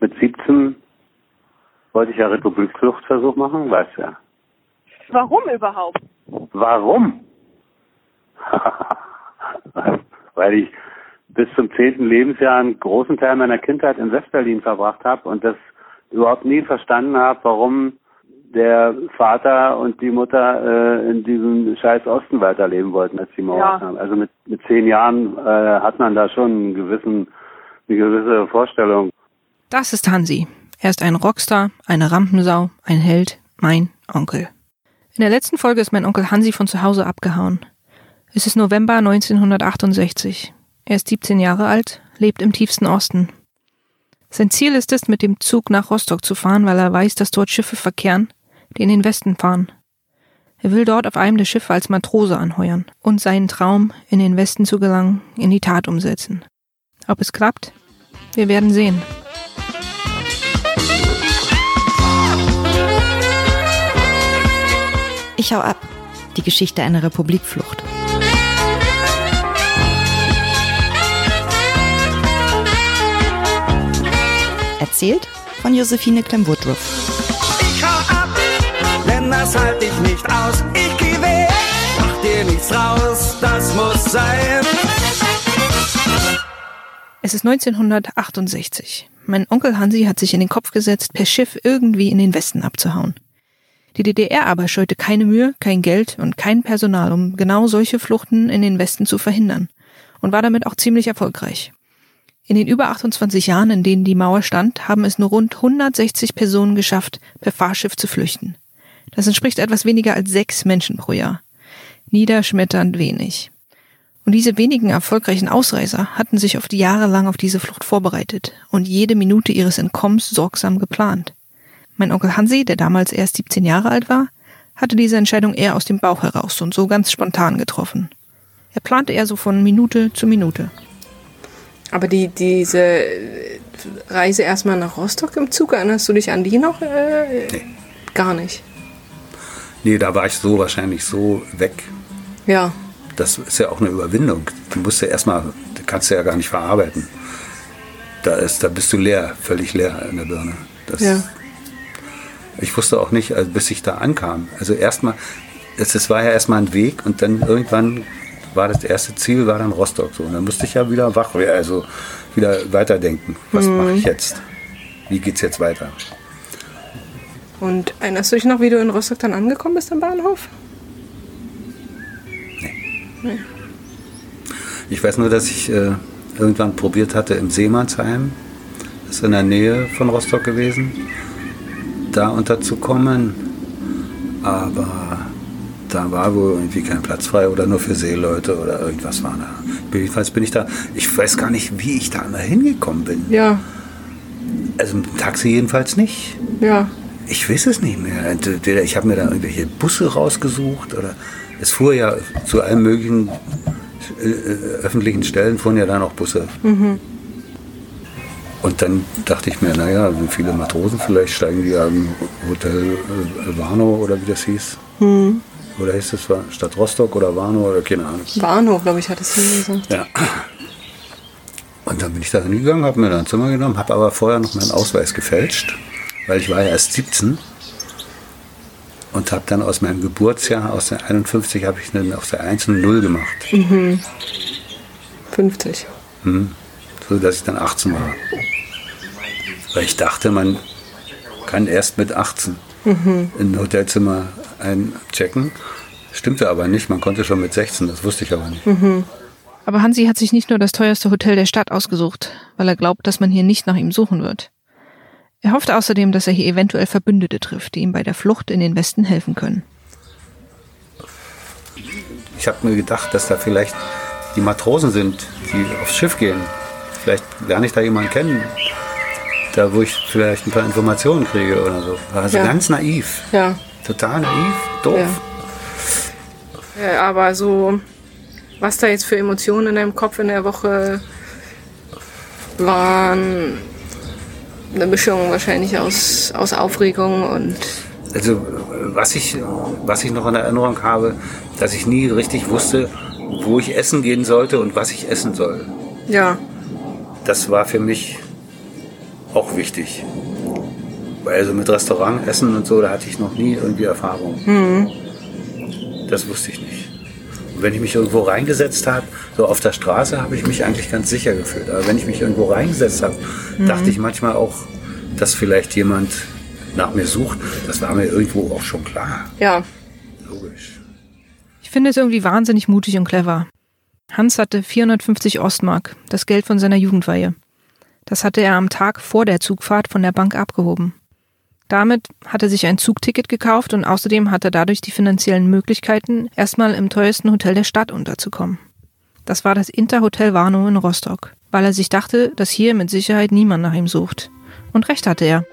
mit 17 wollte ich ja Republikfluchtversuch machen, weißt du ja. Warum überhaupt? Warum? Weil ich bis zum zehnten Lebensjahr einen großen Teil meiner Kindheit in Westberlin verbracht habe und das überhaupt nie verstanden habe, warum der Vater und die Mutter äh, in diesem scheiß Osten weiterleben wollten, als die Mauer Ja. kam. Also mit, mit zehn Jahren äh, hat man da schon einen gewissen, eine gewisse Vorstellung. Das ist Hansi. Er ist ein Rockstar, eine Rampensau, ein Held, mein Onkel. In der letzten Folge ist mein Onkel Hansi von zu Hause abgehauen. Es ist November 1968. Er ist 17 Jahre alt, lebt im tiefsten Osten. Sein Ziel ist es, mit dem Zug nach Rostock zu fahren, weil er weiß, dass dort Schiffe verkehren, die in den Westen fahren. Er will dort auf einem der Schiffe als Matrose anheuern und seinen Traum, in den Westen zu gelangen, in die Tat umsetzen. Ob es klappt? Wir werden sehen. Ich hau ab. Die Geschichte einer Republikflucht. Erzählt von Josephine Clem-Woodruff. Ich hau ab, denn das halt ich nicht aus. Ich geh weg, mach dir nichts raus, das muss sein. Es ist 1968. Mein Onkel Hansi hat sich in den Kopf gesetzt, per Schiff irgendwie in den Westen abzuhauen. Die DDR aber scheute keine Mühe, kein Geld und kein Personal, um genau solche Fluchten in den Westen zu verhindern und war damit auch ziemlich erfolgreich. In den über 28 Jahren, in denen die Mauer stand, haben es nur rund 160 Personen geschafft, per Fahrschiff zu flüchten. Das entspricht etwas weniger als sechs Menschen pro Jahr. Niederschmetternd wenig. Und diese wenigen erfolgreichen Ausreißer hatten sich auf die Jahre lang auf diese Flucht vorbereitet und jede Minute ihres Entkommens sorgsam geplant. Mein Onkel Hansi, der damals erst 17 Jahre alt war, hatte diese Entscheidung eher aus dem Bauch heraus und so ganz spontan getroffen. Er plante eher so von Minute zu Minute. Aber die, diese Reise erstmal nach Rostock im Zug, erinnerst du dich an die noch? Äh, Gar nicht. Nee, da war ich so wahrscheinlich so weg. Ja. Das ist ja auch eine Überwindung. Du musst ja erstmal, du kannst ja gar nicht verarbeiten. Da, ist, da bist du leer, völlig leer in der Birne. Das, Ja. Ich wusste auch nicht, also bis ich da ankam. Also erstmal, es, es war ja erstmal ein Weg und dann irgendwann war das erste Ziel, war dann Rostock. So. Und dann musste ich ja wieder wach werden, also wieder weiterdenken. Was mache ich jetzt? Wie geht's jetzt weiter? Und erinnerst du dich noch, wie du in Rostock dann angekommen bist am Bahnhof? Ich weiß nur, dass ich äh, irgendwann probiert hatte im Seemannsheim, das ist in der Nähe von Rostock gewesen, da unterzukommen. Aber da war wohl irgendwie kein Platz frei oder nur für Seeleute oder irgendwas war da. Jedenfalls bin ich da, ich weiß gar nicht, wie ich da hingekommen bin. Ja. Also im Taxi jedenfalls nicht. Ja. Ich weiß es nicht mehr. Entweder Ich habe mir da irgendwelche Busse rausgesucht oder es fuhr ja zu allen möglichen äh, äh, öffentlichen Stellen fuhren ja dann auch Busse. Und dann dachte ich mir, naja, sind viele Matrosen, vielleicht steigen die am Hotel äh, Warnow oder wie das hieß. Oder hieß es war- Stadt Rostock oder Warnow oder keine Ahnung. Bahnhof, glaube ich, hat es gesagt. Ja. Und dann bin ich da hingegangen, habe mir da ein Zimmer genommen, habe aber vorher noch meinen Ausweis gefälscht, weil ich war ja erst 17 und habe dann aus meinem Geburtsjahr, aus der 51, habe ich eine, aus der 1 eine 0 gemacht, 50. so dass ich dann 18 war. Weil ich dachte, man kann erst mit 18 in ein Hotelzimmer einchecken. Stimmte aber nicht, man konnte schon mit 16, das wusste ich aber nicht. Aber Hansi hat sich nicht nur das teuerste Hotel der Stadt ausgesucht, weil er glaubt, dass man hier nicht nach ihm suchen wird. Er hofft außerdem, dass er hier eventuell Verbündete trifft, die ihm bei der Flucht in den Westen helfen können. Ich habe mir gedacht, dass da vielleicht die Matrosen sind, die aufs Schiff gehen. Vielleicht lerne ich da jemanden kennen, da wo ich vielleicht ein paar Informationen kriege oder so. Also Ja. ganz naiv, Ja. total naiv, doof. Ja. ja. Aber so, was da jetzt für Emotionen in deinem Kopf in der Woche waren, eine Mischung wahrscheinlich aus, aus Aufregung und Also was ich, was ich noch in Erinnerung habe, dass ich nie richtig wusste, wo ich essen gehen sollte und was ich essen soll. ja, Das war für mich auch wichtig. Weil also mit Restaurant essen und so, da hatte ich noch nie irgendwie Erfahrung. Das wusste ich nicht. Und wenn ich mich irgendwo reingesetzt habe, so auf der Straße, habe ich mich eigentlich ganz sicher gefühlt. Aber wenn ich mich irgendwo reingesetzt habe, dachte ich manchmal auch, dass vielleicht jemand nach mir sucht. Das war mir irgendwo auch schon klar. Ja. Logisch. Ich finde es irgendwie wahnsinnig mutig und clever. Hans hatte 450 Ostmark, das Geld von seiner Jugendweihe. Das hatte er am Tag vor der Zugfahrt von der Bank abgehoben. Damit hat er sich ein Zugticket gekauft und außerdem hat er dadurch die finanziellen Möglichkeiten, erstmal im teuersten Hotel der Stadt unterzukommen. Das war das Interhotel Warnow in Rostock, weil er sich dachte, dass hier mit Sicherheit niemand nach ihm sucht. Und recht hatte er.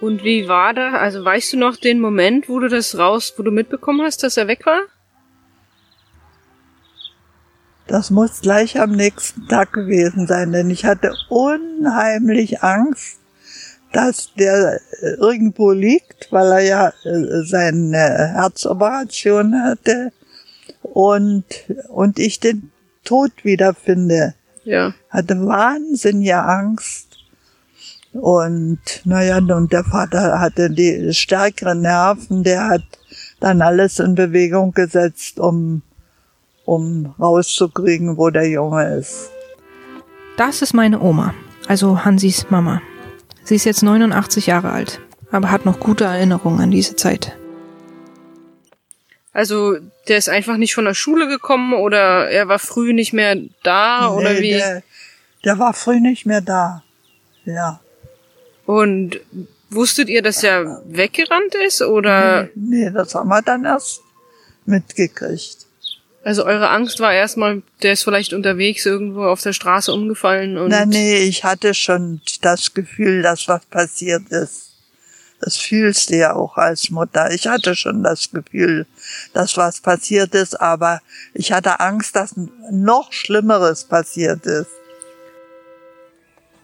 Und wie war da? Also weißt du noch den Moment, wo du das raus, wo du mitbekommen hast, dass er weg war? Das muss gleich am nächsten Tag gewesen sein, denn ich hatte unheimlich Angst, dass der äh, irgendwo liegt, weil er ja äh, seine Herzoperation hatte und, und ich den Tod wiederfinde. Ja. Hatte wahnsinnige Angst. Und naja, und der Vater hatte die stärkeren Nerven, der hat dann alles in Bewegung gesetzt, um, um rauszukriegen, wo der Junge ist. Das ist meine Oma, also Hansis Mama. Sie ist jetzt 89 Jahre alt, aber hat noch gute Erinnerungen an diese Zeit. Also der ist einfach nicht von der Schule gekommen oder er war früh nicht mehr da oder Nee, wie? Der, der war früh nicht mehr da. Ja. Und wusstet ihr, dass er weggerannt ist oder? Nee, das haben wir dann erst mitgekriegt. Also eure Angst war erstmal, der ist vielleicht unterwegs irgendwo auf der Straße umgefallen und. Na, nee, ich hatte schon das Gefühl, dass was passiert ist. Das fühlst du ja auch als Mutter. Ich hatte schon das Gefühl, dass was passiert ist, aber ich hatte Angst, dass noch Schlimmeres passiert ist.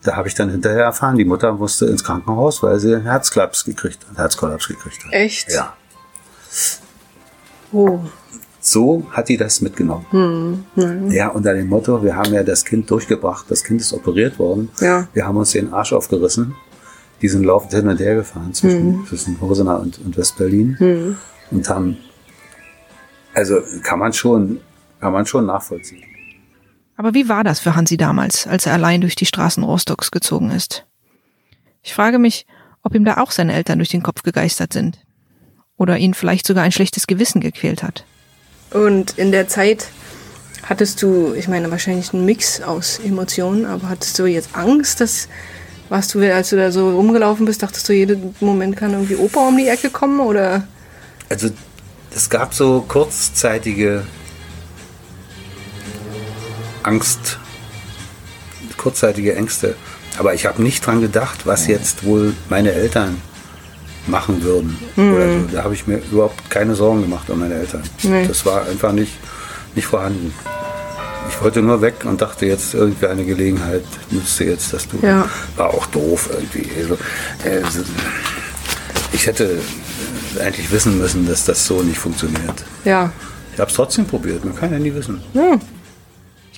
Da habe ich dann hinterher erfahren, die Mutter musste ins Krankenhaus, weil sie einen Herzklaps gekriegt hat, Herzkollaps gekriegt hat. Echt? Ja. Oh. So hat die das mitgenommen. Ja, unter dem Motto, wir haben ja das Kind durchgebracht, das Kind ist operiert worden. Ja. Wir haben uns den Arsch aufgerissen. Die sind laufend hin und her gefahren zwischen, zwischen Hosener und, und Westberlin und haben, also kann man schon, kann man schon nachvollziehen. Aber wie war das für Hansi damals, als er allein durch die Straßen Rostocks gezogen ist? Ich frage mich, ob ihm da auch seine Eltern durch den Kopf gegeistert sind. Oder ihn vielleicht sogar ein schlechtes Gewissen gequält hat. Und in der Zeit hattest du, ich meine, wahrscheinlich einen Mix aus Emotionen, aber hattest du jetzt Angst, dass, warst du, als du da so rumgelaufen bist, dachtest du, jeden Moment kann irgendwie Opa um die Ecke kommen oder? Also es gab so kurzzeitige Angst, kurzzeitige Ängste. Aber ich habe nicht dran gedacht, was jetzt wohl meine Eltern machen würden. Oder so. Da habe ich mir überhaupt keine Sorgen gemacht um meine Eltern. Nee. Das war einfach nicht, nicht vorhanden. Ich wollte nur weg und dachte jetzt irgendwie eine Gelegenheit nützte jetzt, dass du Ja. war auch doof irgendwie. Also, äh, ich hätte eigentlich wissen müssen, dass das so nicht funktioniert. Ja. Ich habe es trotzdem probiert, man kann ja nie wissen.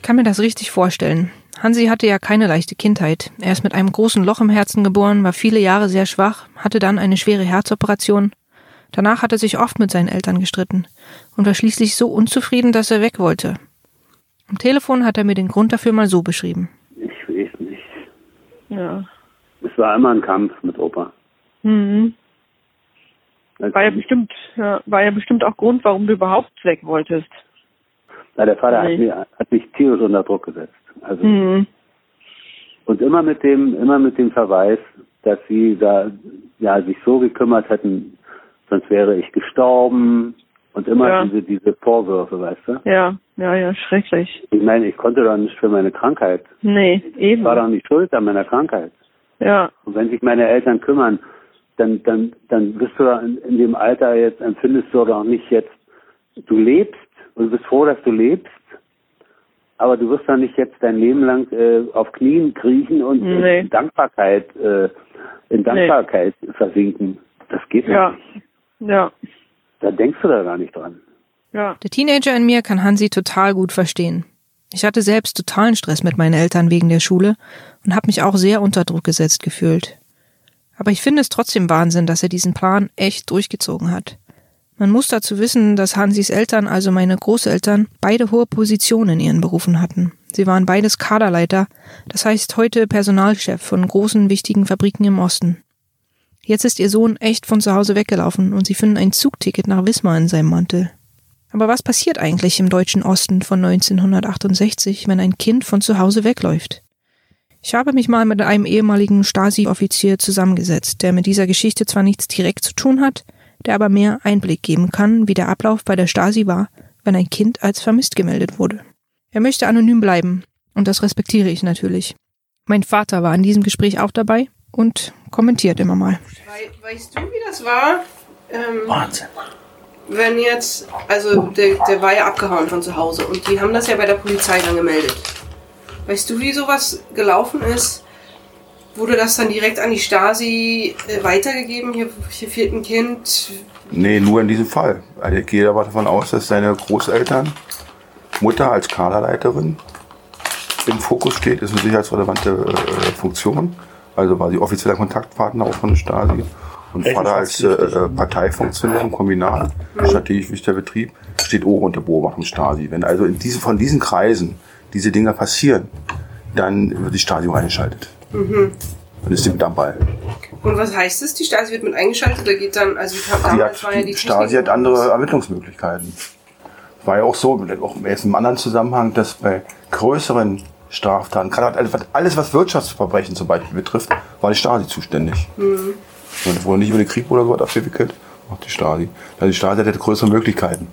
Ich kann mir das richtig vorstellen. Hansi hatte ja keine leichte Kindheit. Er ist mit einem großen Loch im Herzen geboren, war viele Jahre sehr schwach, hatte dann eine schwere Herzoperation. Danach hat er sich oft mit seinen Eltern gestritten und war schließlich so unzufrieden, dass er weg wollte. Am Telefon hat er mir den Grund dafür mal so beschrieben. Ich weiß nicht. Ja. Es war immer ein Kampf mit Opa. Mhm. Also, War ja bestimmt, ja, war ja bestimmt auch Grund, warum du überhaupt weg wolltest. Na, der Vater hat, mich, hat mich tierisch unter Druck gesetzt. Also, Mhm. Und immer mit dem, immer mit dem Verweis, dass sie da ja sich so gekümmert hätten, sonst wäre ich gestorben. Und immer Ja. diese, diese Vorwürfe, weißt du? Ja, ja, ja, schrecklich. Ich meine, ich konnte doch nicht für meine Krankheit. Nee, Ich eben. war doch nicht schuld an meiner Krankheit. Ja, Und wenn sich meine Eltern kümmern, dann, dann, dann bist du in, in dem Alter jetzt, empfindest du doch nicht jetzt, du lebst und du bist froh, dass du lebst, aber du wirst doch nicht jetzt dein Leben lang äh, auf Knien kriechen und Nee. in Dankbarkeit, äh, in Dankbarkeit versinken. Das geht ja, nicht. ja, Da denkst du da gar nicht dran. ja. Der Teenager in mir kann Hansi total gut verstehen. Ich hatte selbst totalen Stress mit meinen Eltern wegen der Schule und habe mich auch sehr unter Druck gesetzt gefühlt. Aber ich finde es trotzdem Wahnsinn, dass er diesen Plan echt durchgezogen hat. Man muss dazu wissen, dass Hansis Eltern, also meine Großeltern, beide hohe Positionen in ihren Berufen hatten. Sie waren beides Kaderleiter, das heißt heute Personalchef von großen wichtigen Fabriken im Osten. Jetzt ist ihr Sohn echt von zu Hause weggelaufen und sie finden ein Zugticket nach Wismar in seinem Mantel. Aber was passiert eigentlich im deutschen Osten von 1968, wenn ein Kind von zu Hause wegläuft? Ich habe mich mal mit einem ehemaligen Stasi-Offizier zusammengesetzt, der mit dieser Geschichte zwar nichts direkt zu tun hat, der aber mehr Einblick geben kann, wie der Ablauf bei der Stasi war, wenn ein Kind als vermisst gemeldet wurde. Er möchte anonym bleiben, und das respektiere ich natürlich. Mein Vater war an diesem Gespräch auch dabei und kommentiert immer mal. Weißt du, wie das war? Ähm, Wahnsinn. wenn jetzt, also der, der war ja abgehauen von zu Hause und die haben das ja bei der Polizei dann gemeldet. Weißt du, wie sowas gelaufen ist? Wurde das dann direkt an die Stasi äh, weitergegeben? Hier, hier fehlt ein Kind. Nee, nur in diesem Fall. Also ich gehe aber davon aus, dass seine Großeltern, Mutter als Kaderleiterin im Fokus steht, ist eine sicherheitsrelevante äh, Funktion. Also war sie offizieller Kontaktpartner auch von der Stasi. Und Vater als äh, äh, Parteifunktionär im Kombinat, strategisch wichtiger Betrieb, steht auch unter Beobachtung Stasi. Wenn also in diese, von diesen Kreisen diese Dinge passieren, dann wird die Stasi auch eingeschaltet. Mhm. Dann ist die mit dabei. Und was heißt das? Die Stasi wird mit eingeschaltet oder geht dann, also kam, Die, damals war ja die Stasi hat andere Ermittlungsmöglichkeiten. War ja auch so, auch jetzt im anderen Zusammenhang, dass bei größeren Straftaten, gerade alles, was- alles was Wirtschaftsverbrechen zum Beispiel betrifft, war die Stasi zuständig. Mhm. Und es wurde nicht über den Krieg oder so was abgewickelt, macht die Stasi. Also die Stasi hatte größere Möglichkeiten.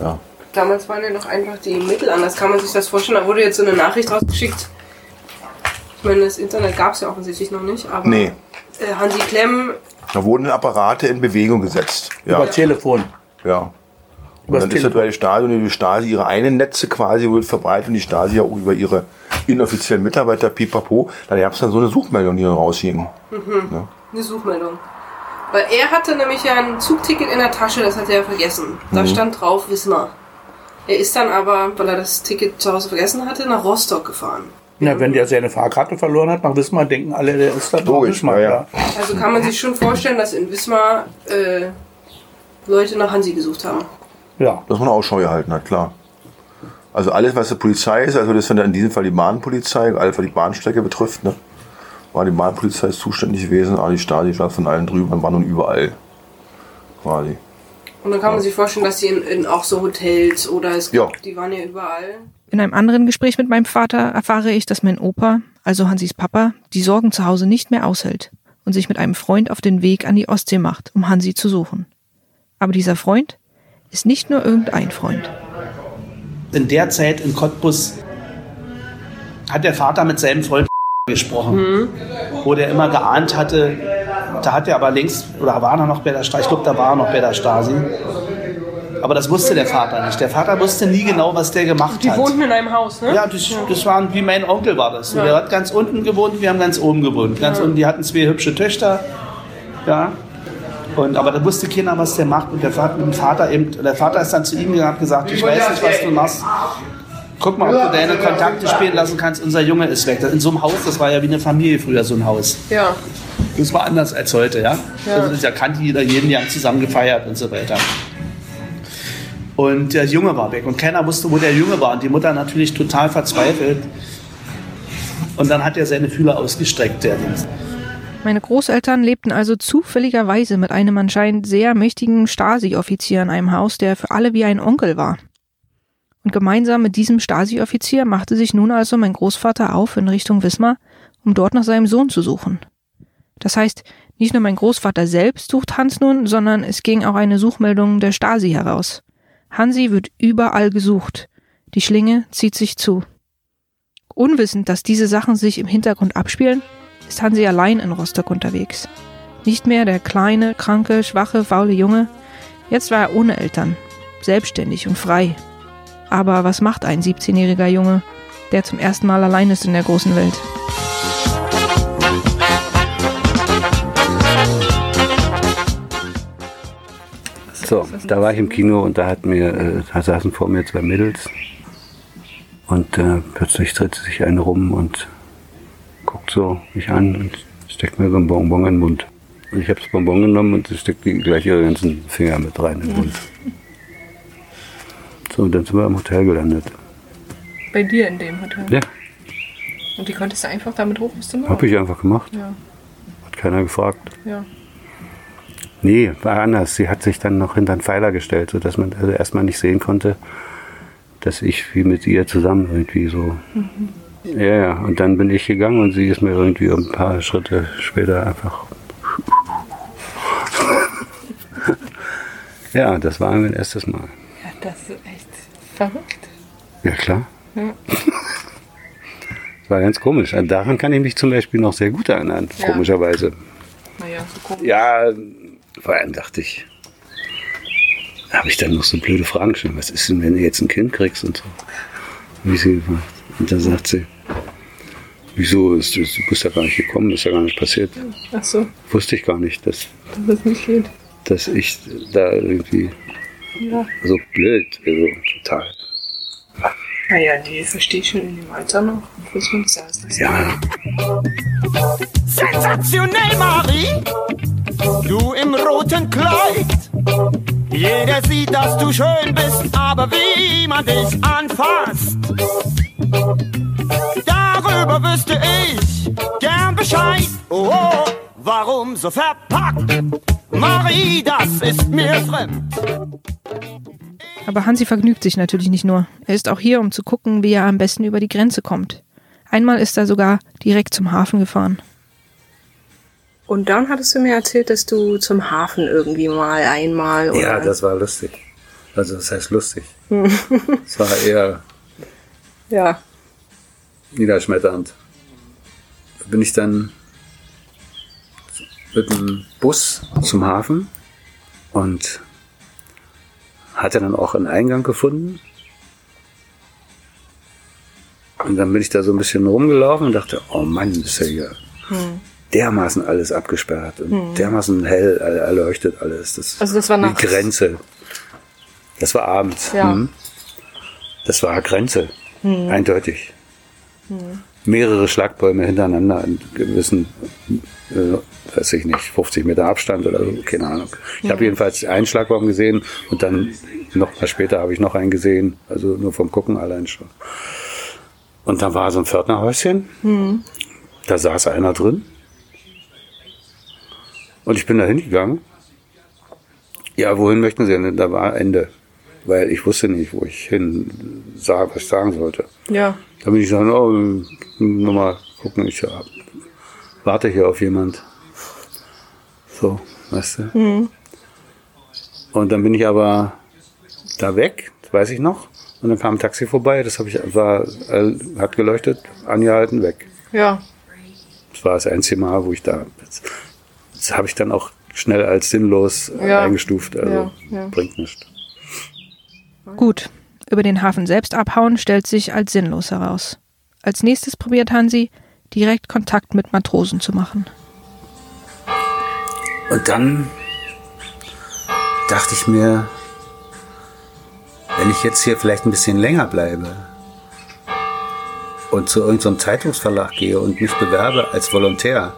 Ja. Damals waren ja noch einfach die Mittel anders. Kann man sich das vorstellen? Da wurde jetzt so eine Nachricht rausgeschickt. Ich meine, das Internet gab es ja offensichtlich noch nicht, aber Nee, äh, Hansi Klemm, da wurden Apparate in Bewegung gesetzt. Ja. Über Telefon. Ja. Und dann ist das Telefon. bei der Stasi und die Stasi ihre eigenen Netze quasi verbreitet und die Stasi ja auch über ihre inoffiziellen Mitarbeiter pipapo. Da gab es dann so eine Suchmeldung, die dann raushing. mhm. Ja. eine Suchmeldung. Weil er hatte nämlich ja ein Zugticket in der Tasche, das hat er vergessen. Da Mhm. stand drauf Wismar. Er ist dann aber, weil er das Ticket zu Hause vergessen hatte, nach Rostock gefahren. Na, wenn der seine Fahrkarte verloren hat, nach Wismar denken alle, der ist da Logisch, Wismar, ja. Also kann man sich schon vorstellen, dass in Wismar äh, Leute nach Hansi gesucht haben. Ja. Dass man Ausschau gehalten hat, klar. Also alles, was die Polizei ist, also das ist in diesem Fall die Bahnpolizei, alles, was die Bahnstrecke betrifft, ne, war die Bahnpolizei zuständig gewesen, aber die Stasi stand von allen drüber und war nun überall. Quasi. Und dann kann man sich vorstellen, dass sie in, in auch so Hotels oder es Ja. gibt, die waren ja überall. In einem anderen Gespräch mit meinem Vater erfahre ich, dass mein Opa, also Hansis Papa, die Sorgen zu Hause nicht mehr aushält und sich mit einem Freund auf den Weg an die Ostsee macht, um Hansi zu suchen. Aber dieser Freund ist nicht nur irgendein Freund. In der Zeit in Cottbus hat der Vater mit seinem Freund gesprochen, wo der immer geahnt hatte, da hat er aber längst, oder war er noch bei der Stasi, ich glaube, da war er noch bei der Stasi. Aber das wusste der Vater nicht. Der Vater wusste nie genau, was der gemacht Die hat. wohnten in einem Haus, ne? Ja, das, das waren wie mein Onkel war das. Ja. Der hat ganz unten gewohnt, wir haben ganz oben gewohnt. Ganz Ja. unten, die hatten zwei hübsche Töchter. Ja. Und, aber da wusste keiner, was der macht. Und der Vater, der Vater, eben, der Vater ist dann zu ihm gegangen und hat gesagt, ich weiß nicht, was du machst. Guck mal, ob du deine Kontakte spielen lassen kannst. Unser Junge ist weg. In so einem Haus, das war ja wie eine Familie früher, so ein Haus. Ja. Das war anders als heute, ja. Ja. Also das ja kannte jeder jeden, die haben zusammen gefeiert und so weiter. Und der Junge war weg und keiner wusste, wo der Junge war. Und die Mutter natürlich total verzweifelt. Und dann hat er seine Fühler ausgestreckt, der. Meine Großeltern lebten also zufälligerweise mit einem anscheinend sehr mächtigen Stasi-Offizier in einem Haus, der für alle wie ein Onkel war. Und gemeinsam mit diesem Stasi-Offizier machte sich nun also mein Großvater auf in Richtung Wismar, um dort nach seinem Sohn zu suchen. Das heißt, nicht nur mein Großvater selbst sucht Hans nun, sondern es ging auch eine Suchmeldung der Stasi heraus. Hansi wird überall gesucht. Die Schlinge zieht sich zu. Unwissend, dass diese Sachen sich im Hintergrund abspielen, ist Hansi allein in Rostock unterwegs. Nicht mehr der kleine, kranke, schwache, faule Junge. Jetzt war er ohne Eltern, selbstständig und frei. Aber was macht ein 17-jähriger Junge, der zum ersten Mal allein ist in der großen Welt? So, da war ich im Kino und da hat mir, äh, da saßen vor mir zwei Mädels. Und äh, plötzlich dreht sich eine rum und guckt so mich an und steckt mir so ein Bonbon in den Mund. Und ich habe das Bonbon genommen und sie steckt die gleich ihre ganzen Finger mit rein in den Mund. So, und dann sind wir im Hotel gelandet. Bei dir in dem Hotel. Ja, Und die konntest du einfach damit hoch bis zum habe ich einfach gemacht. Ja, Hat keiner gefragt. ja. Nee, war anders. Sie hat sich dann noch hinter einen Pfeiler gestellt, sodass man also erstmal nicht sehen konnte, dass ich wie mit ihr zusammen irgendwie so. Ja, ja. Und dann bin ich gegangen und sie ist mir irgendwie ein paar Schritte später einfach. ja, das war mein erstes Mal. Ja, das ist echt verrückt. Ja, klar. Ja. Das war ganz komisch. Daran kann ich mich zum Beispiel noch sehr gut erinnern, Ja. komischerweise. Naja, so komisch. Ja, vor allem dachte ich, habe ich dann noch so blöde Fragen gestellt. Was ist denn, wenn du jetzt ein Kind kriegst und so? Wie sie gefragt. Und dann sagt sie, wieso, ist, das- du bist ja gar nicht gekommen, ist ja gar nicht passiert. Ach so, Wusste ich gar nicht, dass, dass das nicht geht. dass ich da irgendwie Ja. so blöd, also total. Naja, nee, verstehe ich schon in dem Alter noch. Das Ja, Sensationell, Marie, du im roten Kleid. Jeder sieht, dass du schön bist, aber wie man dich anfasst. Darüber wüsste ich gern Bescheid. Oh, oh, warum so verpackt? Marie, das ist mir fremd. Aber Hansi vergnügt sich natürlich nicht nur. Er ist auch hier, um zu gucken, wie er am besten über die Grenze kommt. Einmal ist er sogar direkt zum Hafen gefahren. Und dann hattest du mir erzählt, dass du zum Hafen irgendwie mal einmal oder. ja, das war lustig. Also das heißt lustig. Es war eher Ja. niederschmetternd. Da bin ich dann mit dem Bus zum Hafen und hatte dann auch einen Eingang gefunden. Und dann bin ich da so ein bisschen rumgelaufen und dachte, oh Mann, ist ja hier dermaßen alles abgesperrt und dermaßen hell er- erleuchtet alles. Das, Also das war die nachts? Grenze. Das war abends. Ja. Mhm. Das war Grenze. Eindeutig. Mehrere Schlagbäume hintereinander in gewissen, äh, weiß ich nicht, 50 Meter Abstand oder so, keine Ahnung. Ich habe jedenfalls einen Schlagbaum gesehen und dann noch mal später habe ich noch einen gesehen, also nur vom Gucken allein schon. Und da war so ein Pförtnerhäuschen, da saß einer drin und ich bin da hingegangen. Ja, wohin möchten Sie denn? Da war Ende, weil ich wusste nicht, wo ich hin sah, was ich sagen sollte. Ja. Da bin ich sagen, oh, nochmal gucken, ich ja, warte hier auf jemand. So, weißt du. Und dann bin ich aber da weg, das weiß ich noch. Und dann kam ein Taxi vorbei, das habe ich war, äh, hat geleuchtet, angehalten, weg. Ja. Das war das einzige Mal, wo ich da. Das, habe ich dann auch schnell als sinnlos Ja. eingestuft. Also Ja, ja. bringt nichts. Gut, über den Hafen selbst abhauen stellt sich als sinnlos heraus. Als nächstes probiert Hansi, direkt Kontakt mit Matrosen zu machen. Und dann dachte ich mir, wenn ich jetzt hier vielleicht ein bisschen länger bleibe und zu irgendeinem Zeitungsverlag gehe und mich bewerbe als Volontär,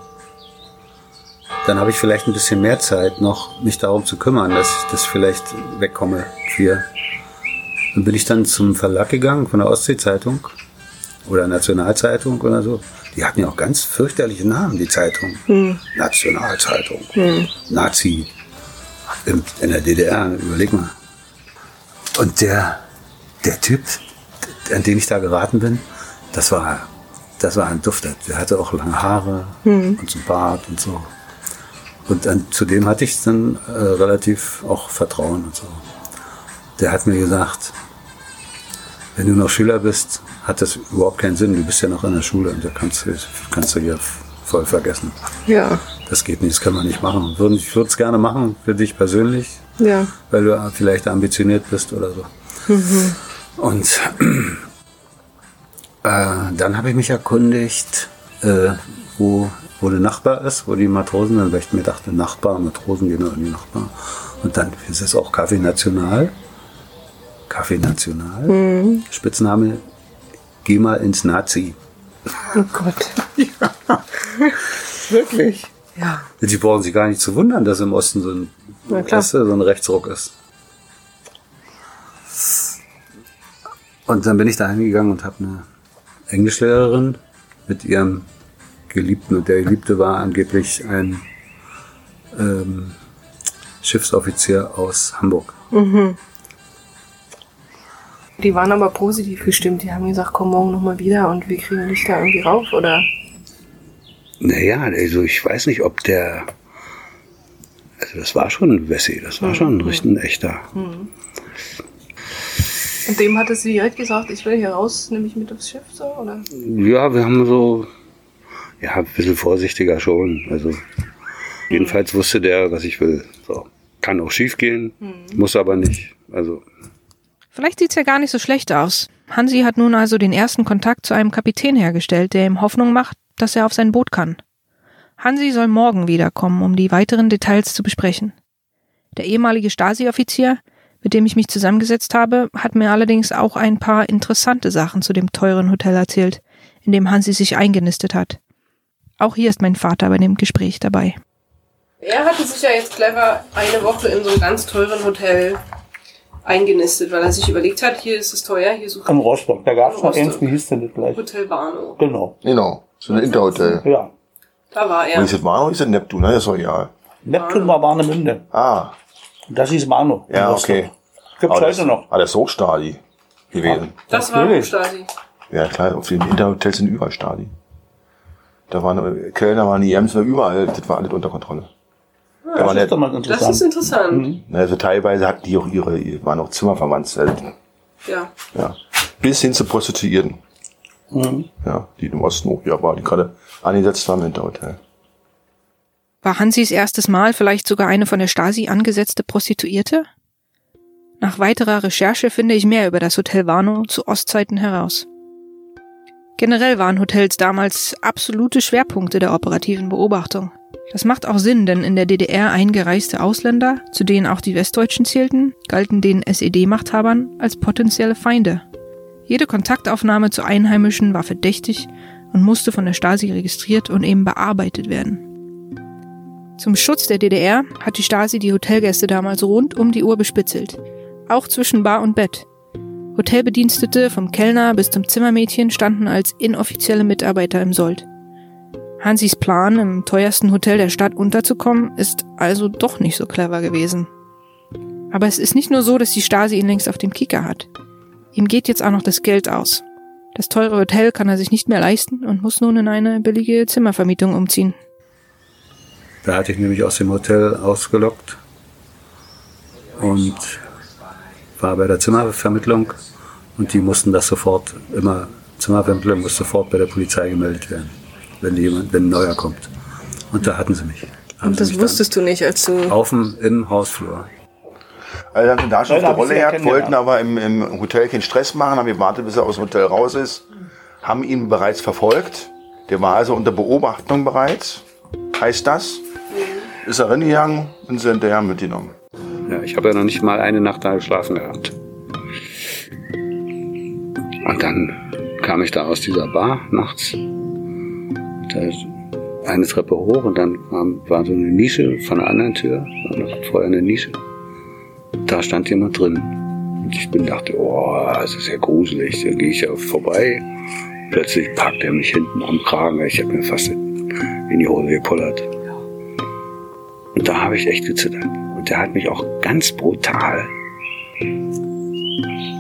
dann habe ich vielleicht ein bisschen mehr Zeit noch, mich darum zu kümmern, dass ich das vielleicht wegkomme hier. Dann bin ich dann zum Verlag gegangen von der Ostsee-Zeitung oder Nationalzeitung oder so. Die hatten ja auch ganz fürchterliche Namen, die Zeitung. Nationalzeitung, Nazi in, in der DDR, überleg mal. Und der, der Typ, an den ich da geraten bin, das war, das war ein Dufter. Der hatte auch lange Haare und so einen Bart und so. Und an, zu dem hatte ich dann äh, relativ auch Vertrauen und so. Der hat mir gesagt, wenn du noch Schüler bist, hat das überhaupt keinen Sinn. Du bist ja noch in der Schule und da kannst du, kannst du hier voll vergessen. Ja. Das geht nicht, das kann man nicht machen. Ich würde es gerne machen für dich persönlich, Ja. weil du vielleicht ambitioniert bist oder so. Und äh, dann habe ich mich erkundigt, äh, wo, wo der Nachbar ist, wo die Matrosen sind, weil ich mir dachte, Nachbar, Matrosen gehen in die Nachbar. Und dann ist es auch Kaffee National. Kaffee National. Spitzname geh mal ins Nazi. Oh Gott. Wirklich? Ja. Sie brauchen sich gar nicht zu wundern, dass im Osten so ein, du, so ein Rechtsruck ist. Und dann bin ich da hingegangen und habe eine Englischlehrerin mit ihrem Geliebten, und der Geliebte war angeblich ein ähm, Schiffsoffizier aus Hamburg. Mhm. Die waren aber positiv gestimmt. Die haben gesagt, komm morgen nochmal wieder und wir kriegen dich da irgendwie rauf, oder? Naja, also ich weiß nicht, ob der. Also das war schon ein Wessi, das war schon ein richtig ein echter. Mhm. Und dem hatte sie direkt gesagt, ich will hier raus, nehme ich mit aufs Schiff, so, oder? Ja, wir haben so, ja, ein bisschen vorsichtiger schon. Also, jedenfalls wusste der, was ich will. So. Kann auch schief gehen, muss aber nicht. Also, Vielleicht sieht's ja gar nicht so schlecht aus. Hansi hat nun also den ersten Kontakt zu einem Kapitän hergestellt, der ihm Hoffnung macht, dass er auf sein Boot kann. Hansi soll morgen wiederkommen, um die weiteren Details zu besprechen. Der ehemalige Stasi-Offizier, mit dem ich mich zusammengesetzt habe, hat mir allerdings auch ein paar interessante Sachen zu dem teuren Hotel erzählt, in dem Hansi sich eingenistet hat. Auch hier ist mein Vater bei dem Gespräch dabei. Er hatte sich ja jetzt clever eine Woche in so einem ganz teuren Hotel eingenistet, weil er sich überlegt hat, hier ist es teuer, hier suche In Rostock, da gab es noch eins, wie hieß denn das gleich? Hotel Barno. Genau. Genau. So ein Interhotel. Ja. Da war Und er. ist das Warnow, ist das Neptun, ne? Das ist doch egal. Neptun war Warnemünde. Ah, Und das hieß Mano. ja, okay. Gibt's Aber das- heute noch. Ah, das ist Hochstadi gewesen. Das war. Stasi. Ja, klar, auf den Interhotels sind überall Stadi. Da waren, Kölner waren die Ems überall, das war alles unter Kontrolle. da Das ist doch mal Das interessant. ist interessant. also teilweise hatten die auch ihre, waren auch Zimmerverwandt, also, Ja. ja. Bis hin zu Prostituierten. Mhm. Ja, die im Osten auch, ja, war, die gerade angesetzt waren im Interhotel. War Hansis erstes Mal vielleicht sogar eine von der Stasi angesetzte Prostituierte? Nach weiterer Recherche finde ich mehr über das Hotel Warnow zu Ostzeiten heraus. Generell waren Hotels damals absolute Schwerpunkte der operativen Beobachtung. Das macht auch Sinn, denn in der DDR eingereiste Ausländer, zu denen auch die Westdeutschen zählten, galten den SED-Machthabern als potenzielle Feinde. Jede Kontaktaufnahme zu Einheimischen war verdächtig und musste von der Stasi registriert und eben bearbeitet werden. Zum Schutz der DDR hat die Stasi die Hotelgäste damals rund um die Uhr bespitzelt. Auch zwischen Bar und Bett. Hotelbedienstete vom Kellner bis zum Zimmermädchen standen als inoffizielle Mitarbeiter im Sold. Hansis Plan, im teuersten Hotel der Stadt unterzukommen, ist also doch nicht so clever gewesen. Aber es ist nicht nur so, dass die Stasi ihn längst auf dem Kicker hat. Ihm geht jetzt auch noch das Geld aus. Das teure Hotel kann er sich nicht mehr leisten und muss nun in eine billige Zimmervermietung umziehen. da hatte ich nämlich aus dem Hotel ausgelockt und war bei der Zimmervermittlung und die mussten das sofort immer, Zimmervermittlung muss sofort bei der Polizei gemeldet werden, wenn jemand, wenn ein neuer kommt. Und da hatten sie mich. Haben Und das wusstest du nicht, als du. Auf dem, im Hausflur. Also haben sie da schon auf sie Rolle ja gehabt, wollten aber im, im Hotel keinen Stress machen, haben gewartet, bis er aus dem Hotel raus ist, haben ihn bereits verfolgt. Der war also unter Beobachtung bereits. Heißt das? Ist er reingegangen und sind hinterher mitgenommen. Ja, ich habe ja noch nicht mal eine Nacht da geschlafen gehabt. Und dann kam ich da aus dieser Bar nachts. Da ist eine Treppe hoch und dann war so eine Nische von einer anderen Tür, vorher eine Nische. Da stand jemand drin. Und ich bin dachte, oh, das ist ja gruselig. Da gehe ich ja vorbei. Plötzlich packt er mich hinten am Kragen. Ich habe mir fast in die Hose gepullert. Und da habe ich echt gezittert. Und der hat mich auch ganz brutal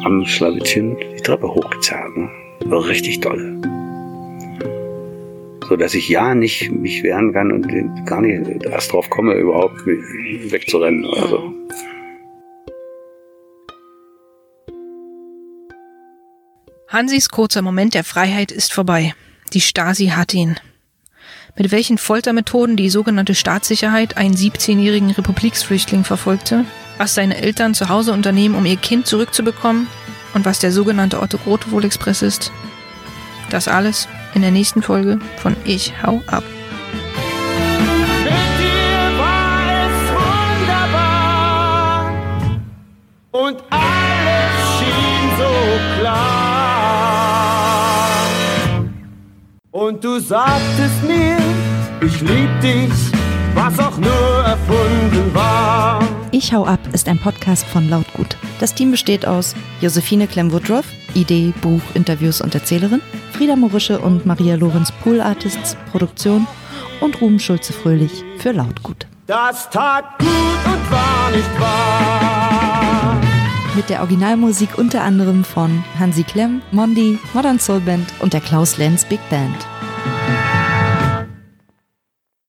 am Schlawittchen die Treppe hochgezerrt. Ne? So Richtig dolle. So dass ich ja nicht mich wehren kann und gar nicht erst drauf komme, überhaupt wegzurennen. Also. Hansis kurzer Moment der Freiheit ist vorbei. Die Stasi hat ihn. Mit welchen Foltermethoden die sogenannte Staatssicherheit einen 17-jährigen Republiksflüchtling verfolgte, was seine Eltern zu Hause unternehmen, um ihr Kind zurückzubekommen und was der sogenannte Otto Grotewohl Express ist, das alles in der nächsten Folge von Ich hau ab. Und alles schien so klar. Und du sagtest mir, ich lieb dich, was auch nur erfunden war. Ich hau ab ist ein Podcast von Lautgut. Das Team besteht aus Josephine Clem-Woodruff, Idee, Buch, Interviews und Erzählerin, Frieda Morische und Maria Lorenz Pool Artists, Produktion und Ruben Schulze-Fröhlich für Lautgut. Das tat gut und war nicht wahr. Mit der Originalmusik unter anderem von Hansi Klemm, Mondi, Modern Soul Band und der Klaus Lenz Big Band.